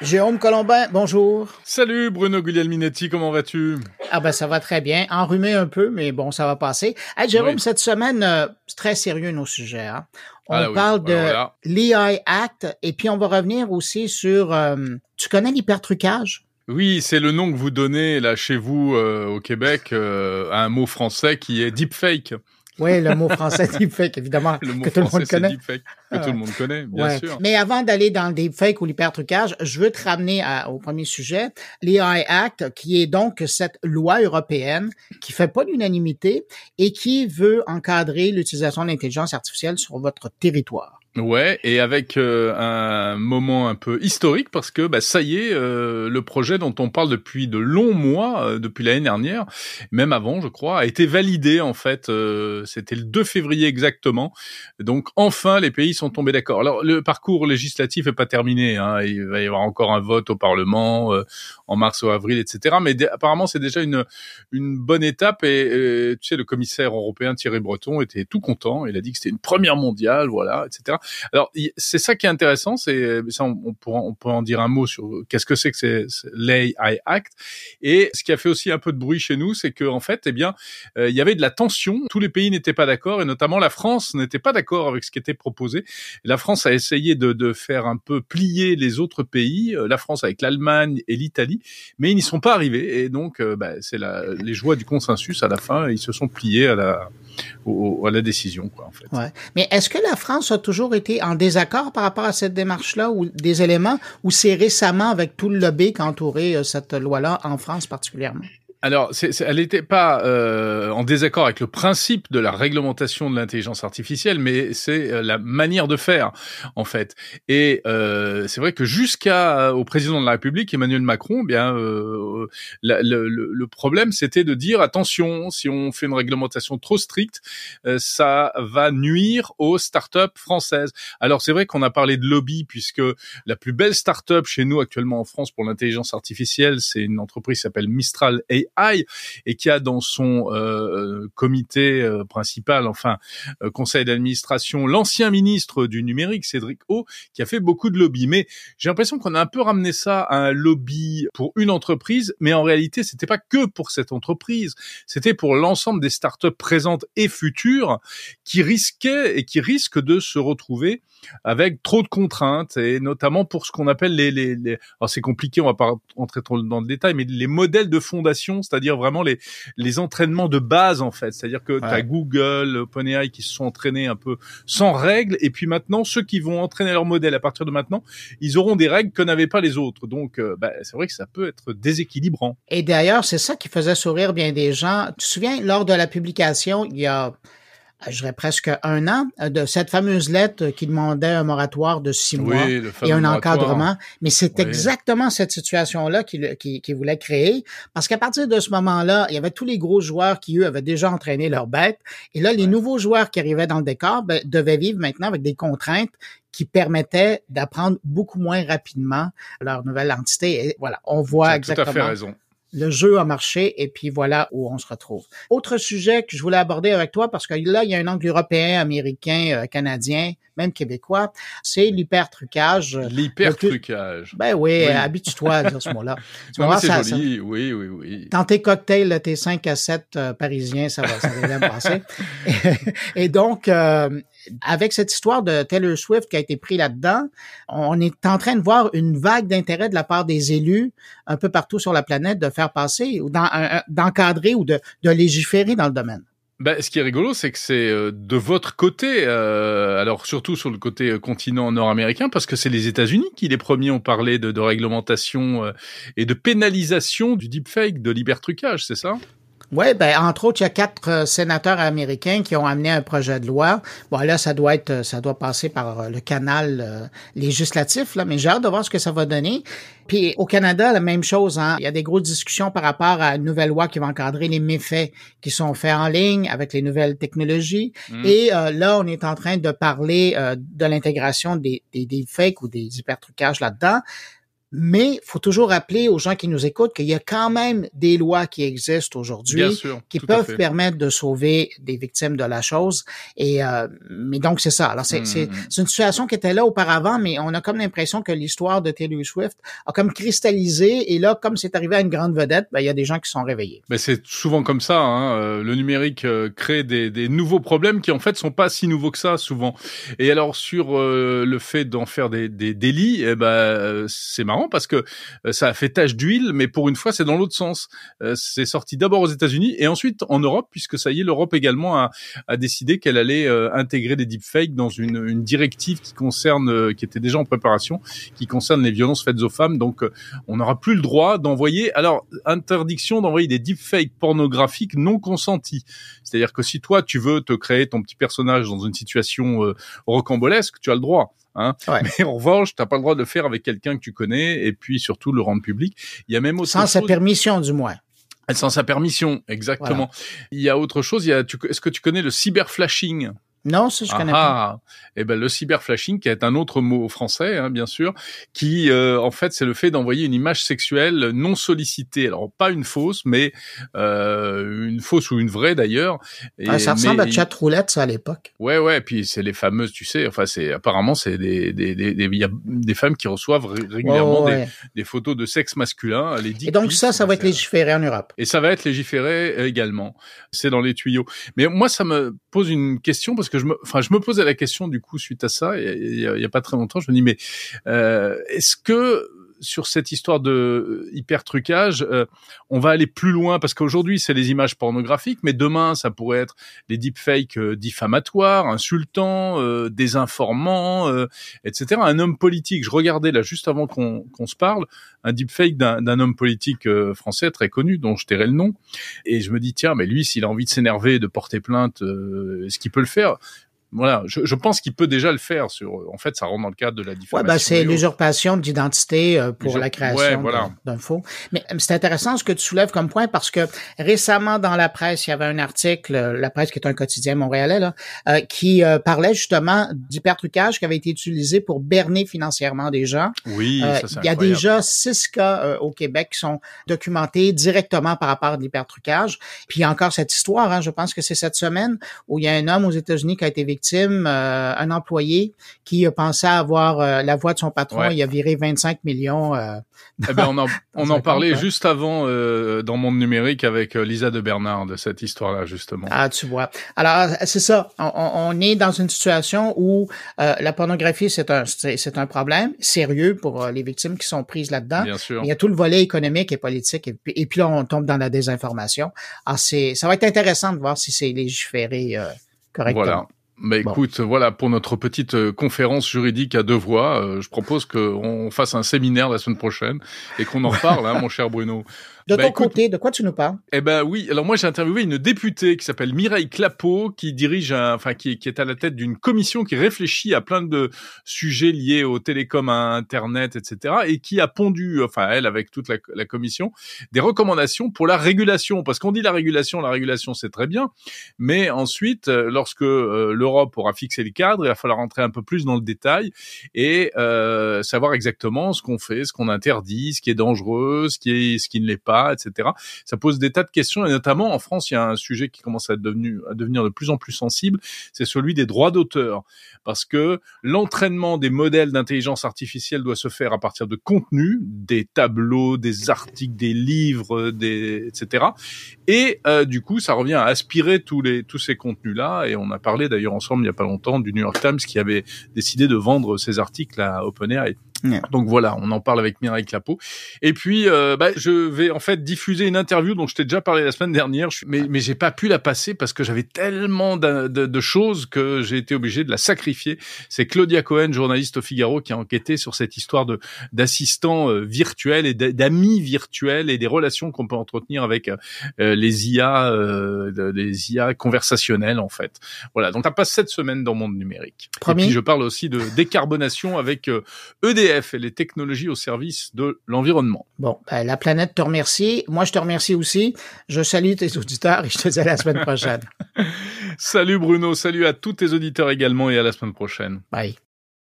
Jérôme Colombin, bonjour. Salut Bruno Guglielminetti, comment vas-tu? Ah ben ça va très bien, enrhumé un peu, mais bon, ça va passer. Hey, Jérôme, cette semaine, euh, c'est très sérieux nos sujets. Hein? On Ah, parle oui. de l'EI Act et puis on va revenir aussi sur... euh, tu connais l'hypertrucage? Oui, c'est le nom que vous donnez là chez vous euh, au Québec euh, à un mot français qui est deepfake. Oui, le mot français deepfake, évidemment, Le mot que tout le monde connaît. deepfake, que tout le monde connaît, bien Ouais. sûr. Mais avant d'aller dans le deepfake ou l'hypertrucage, je veux te ramener à- au premier sujet, l'AI Act, qui est donc cette loi européenne qui fait pas l'unanimité et qui veut encadrer l'utilisation de l'intelligence artificielle sur votre territoire. Ouais, et avec euh, un moment un peu historique parce que bah, ça y est, euh, le projet dont on parle depuis de longs mois, euh, depuis l'année dernière, même avant, je crois, a été validé en fait. euh, C'était le 2 février exactement. Donc enfin, les pays sont tombés d'accord. Alors le parcours législatif est pas terminé. Hein, il va y avoir encore un vote au Parlement euh, en mars ou avril, etc. Mais apparemment, c'est déjà une une bonne étape. Et euh, tu sais, le commissaire européen Thierry Breton était tout content. Il a dit que c'était une première mondiale, voilà, etc. Alors, c'est ça qui est intéressant, c'est ça, on, on pourra, on pourra en dire un mot sur qu'est-ce que c'est que c'est l'AI Act. Et ce qui a fait aussi un peu de bruit chez nous, c'est que en fait, eh bien, euh, il y avait de la tension. Tous les pays n'étaient pas d'accord, et notamment la France n'était pas d'accord avec ce qui était proposé. La France a essayé de, de faire un peu plier les autres pays, euh, la France avec l'Allemagne et l'Italie, mais ils n'y sont pas arrivés. Et donc, euh, bah, c'est les joies du consensus à la fin. Ils se sont pliés à la, au- à la décision, quoi, en fait. Ouais. Mais est-ce que la France a toujours été en désaccord par rapport à cette démarche-là ou des éléments ou c'est récemment avec tout le lobby qui a entouré euh, cette loi-là en France particulièrement? Alors, c'est, c'est- elle n'était pas euh, en désaccord avec le principe de la réglementation de l'intelligence artificielle, mais c'est euh, la manière de faire, en fait. Et euh, c'est vrai que jusqu'à au président de la République, Emmanuel Macron, eh bien, euh, la- le, le- le problème, c'était de dire attention, si on fait une réglementation trop stricte, euh, ça va nuire aux startups françaises. Alors, c'est vrai qu'on a parlé de lobby, puisque la plus belle startup chez nous actuellement en France pour l'intelligence artificielle, c'est une entreprise qui s'appelle Mistral AI et qui a dans son euh, comité euh, principal, enfin euh, conseil d'administration, l'ancien ministre du numérique Cédric O, qui a fait beaucoup de lobby. Mais j'ai l'impression qu'on a un peu ramené ça à un lobby pour une entreprise, mais en réalité, c'était pas que pour cette entreprise, c'était pour l'ensemble des startups présentes et futures qui risquaient et qui risquent de se retrouver avec trop de contraintes et notamment pour ce qu'on appelle les, les, les... alors c'est compliqué, on va pas entrer dans le détail, mais les modèles de fondation, c'est-à-dire vraiment les les entraînements de base en fait, c'est-à-dire que tu as. Google, OpenAI qui se sont entraînés un peu sans règles et puis maintenant ceux qui vont entraîner leur modèle à partir de maintenant, ils auront des règles que n'avaient pas les autres. Donc euh, bah, c'est vrai que ça peut être déséquilibrant. Et d'ailleurs, c'est ça qui faisait sourire bien des gens. Tu te souviens, lors de la publication, il y a, je dirais presque un an, euh, de cette fameuse lettre qui demandait un moratoire de six mois et un moratoire. encadrement. Mais c'est Oui. exactement cette situation-là qu'il qui, qui voulait créer. Parce qu'à partir de ce moment-là, il y avait tous les gros joueurs qui, eux, avaient déjà entraîné leurs bêtes. Et là, les Ouais. nouveaux joueurs qui arrivaient dans le décor ben, devaient vivre maintenant avec des contraintes qui permettaient d'apprendre beaucoup moins rapidement leur nouvelle entité. Et voilà, on voit exactement tout à fait raison. Le jeu a marché et puis voilà où on se retrouve. Autre sujet que je voulais aborder avec toi parce que là, il y a un angle européen, américain, euh, canadien, même québécois, c'est l'hypertrucage. L'hypertrucage. Ben oui, Oui. habitue-toi à dire ce mot-là. C'est ça- joli, oui, oui, oui. dans tes cocktails, tes 5 à 7 euh, parisiens, ça va, ça va bien passer. Et donc, euh, avec cette histoire de Taylor Swift qui a été pris là-dedans, on est en train de voir une vague d'intérêt de la part des élus un peu partout sur la planète de faire passer ou d'encadrer ou de, légiférer dans le domaine? Ben, ce qui est rigolo, c'est que c'est euh, de votre côté, euh, alors surtout sur le côté euh, continent nord-américain, parce que c'est les États-Unis qui les premiers ont parlé de, de réglementation et de pénalisation du deepfake, de l'hypertrucage, c'est ça? Oui, ben entre autres, il y a quatre euh, sénateurs américains qui ont amené un projet de loi. Bon, là, ça doit être, euh, ça doit passer par euh, le canal euh, législatif, là, mais j'ai hâte de voir ce que ça va donner. Puis au Canada, la même chose. Hein, il y a des grosses discussions par rapport à une nouvelle loi qui va encadrer les méfaits qui sont faits en ligne avec les nouvelles technologies. Mm. Et euh, là, on est en train de parler euh, de l'intégration des, des, des fakes ou des hypertrucages là-dedans. Mais faut toujours rappeler aux gens qui nous écoutent qu'il y a quand même des lois qui existent aujourd'hui qui peuvent permettre de sauver des victimes de la chose. Et euh, mais donc c'est ça. Alors c'est c'est mmh, une situation qui était là auparavant, mais on a comme l'impression que l'histoire de Taylor Swift a comme cristallisé. Et là, comme c'est arrivé à une grande vedette, ben, il y a des gens qui sont réveillés. Mais c'est souvent comme ça. Hein. Euh, le numérique euh, crée des, des, nouveaux problèmes qui en fait sont pas si nouveaux que ça souvent. Et alors sur le fait d'en faire des, des délits, eh ben c'est marrant parce que euh, ça a fait tache d'huile, mais pour une fois, c'est dans l'autre sens. Euh, c'est sorti d'abord aux États-Unis et ensuite en Europe, puisque ça y est, l'Europe également a, a décidé qu'elle allait euh, intégrer des deepfakes dans une, une directive qui concerne, qui était déjà en préparation, qui concerne les violences faites aux femmes. Donc, on n'aura plus le droit d'envoyer. Alors, interdiction d'envoyer des deepfakes pornographiques non consentis. C'est-à-dire que si toi, tu veux te créer ton petit personnage dans une situation rocambolesque, tu as le droit. Hein. Mais en revanche, t'as pas le droit de le faire avec quelqu'un que tu connais et puis surtout le rendre public. Il y a même aussi sans sa permission du moins. Sans sa permission, exactement. Il y a autre chose. Il y a, est-ce que tu connais le cyberflashing? Non, ça je connais ah, pas. Eh ben le cyberflashing, qui est un autre mot français, hein, bien sûr, qui euh, en fait c'est le fait d'envoyer une image sexuelle non sollicitée. Alors pas une fausse, mais euh, une fausse ou une vraie d'ailleurs. Ah, ça ressemble à chat roulette ça à l'époque. Ouais ouais, et puis c'est les fameuses, tu sais, enfin c'est apparemment c'est des des des il y a des femmes qui reçoivent régulièrement des, des, photos de sexe masculin. Les et donc ça, ça va être légiféré en Europe. Et ça va être légiféré également. C'est dans les tuyaux. Mais moi ça me pose une question parce que je me, enfin, je me posais la question du coup suite à ça, il y a, pas très longtemps, je me dis mais euh, est-ce que sur cette histoire de euh, hyper trucage, euh, on va aller plus loin parce qu'aujourd'hui c'est les images pornographiques, mais demain ça pourrait être les deepfakes euh, diffamatoires, insultants, euh, désinformants, etc. Un homme politique, je regardais là juste avant qu'on se parle, un deepfake d'un homme politique français très connu dont je tairai le nom, et je me dis tiens mais lui s'il a envie de s'énerver, de porter plainte, est-ce qu'il peut le faire? Voilà, je, je pense qu'il peut déjà le faire. Sur, en fait, ça rentre dans le cadre de la diffamation. Ouais, ben c'est l'usurpation d'identité euh, pour la création d'un faux. Mais euh, c'est intéressant ce que tu soulèves comme point parce que récemment dans la presse, il y avait un article, euh, la presse qui est un quotidien montréalais, là, qui parlait justement d'hypertrucage qui avait été utilisé pour berner financièrement des gens. Oui, ça, Il y a déjà six cas au Québec qui sont documentés directement par rapport à l'hypertrucage. Puis il y a encore cette histoire, hein, je pense que c'est cette semaine où il y a un homme aux États-Unis qui a été victime euh, un employé qui pensait avoir euh, la voix de son patron, il a viré 25 millions. Euh, eh ben, on en, on en parlait juste avant dans Monde Numérique avec Lisa de Bernard de cette histoire-là, justement. Ah, tu vois. Alors, c'est ça. On, est dans une situation où la pornographie, c'est un, c'est un problème sérieux pour les victimes qui sont prises là-dedans. Bien sûr. Il y a tout le volet économique et politique, et puis, et puis là, on tombe dans la désinformation. Alors, c'est, ça va être intéressant de voir si c'est légiféré correctement. Voilà. Bah écoute, voilà pour notre petite euh, conférence juridique à deux voix. Euh, je propose qu'on fasse un séminaire la semaine prochaine et qu'on en parle, hein, mon cher Bruno. De bah, ton côté, de quoi tu nous parles? Eh ben oui, alors moi j'ai interviewé une députée qui s'appelle Mireille Clapeau, qui dirige, un, enfin qui, qui, est à la tête d'une commission qui réfléchit à plein de sujets liés au télécom, à Internet, etc. Et qui a pondu, enfin elle avec toute la, la commission, des recommandations pour la régulation. Parce qu'on dit la régulation, la régulation c'est très bien, mais ensuite, euh, lorsque euh, l'Europe aura fixé le cadre, il va falloir rentrer un peu plus dans le détail et euh, savoir exactement ce qu'on fait, ce qu'on interdit, ce qui est dangereux, ce qui est, ce qui ne l'est pas etc. Ça pose des tas de questions et notamment en France, il y a un sujet qui commence à, devenir, de plus en plus sensible, c'est celui des droits d'auteur, parce que l'entraînement des modèles d'intelligence artificielle doit se faire à partir de contenus, des tableaux, des articles, des livres, des etc. Et euh, du coup, ça revient à aspirer tous les tous ces contenus-là. Et on a parlé d'ailleurs ensemble il y a pas longtemps du New York Times qui avait décidé de vendre ses articles à OpenAI. Donc voilà, on en parle avec Mireille Clapeau. Et puis, euh, bah, je vais en fait diffuser une interview dont je t'ai déjà parlé la semaine dernière, mais, mais j'ai pas pu la passer parce que j'avais tellement de, de, de, choses que j'ai été obligé de la sacrifier. C'est Claudia Cohen, journaliste au Figaro, qui a enquêté sur cette histoire de d'assistants euh, virtuels et d'amis virtuels et des relations qu'on peut entretenir avec euh, les IA, euh, les IA conversationnelles en fait. Voilà, donc ça passe cette semaine dans Monde Numérique. Et puis je parle aussi de décarbonation avec EDF et les technologies au service de l'environnement. Bon, ben, la planète te remercie. Moi, je te remercie aussi. Je salue tes auditeurs et je te dis à la semaine prochaine. salut Bruno, salut à tous tes auditeurs également et à la semaine prochaine. Bye.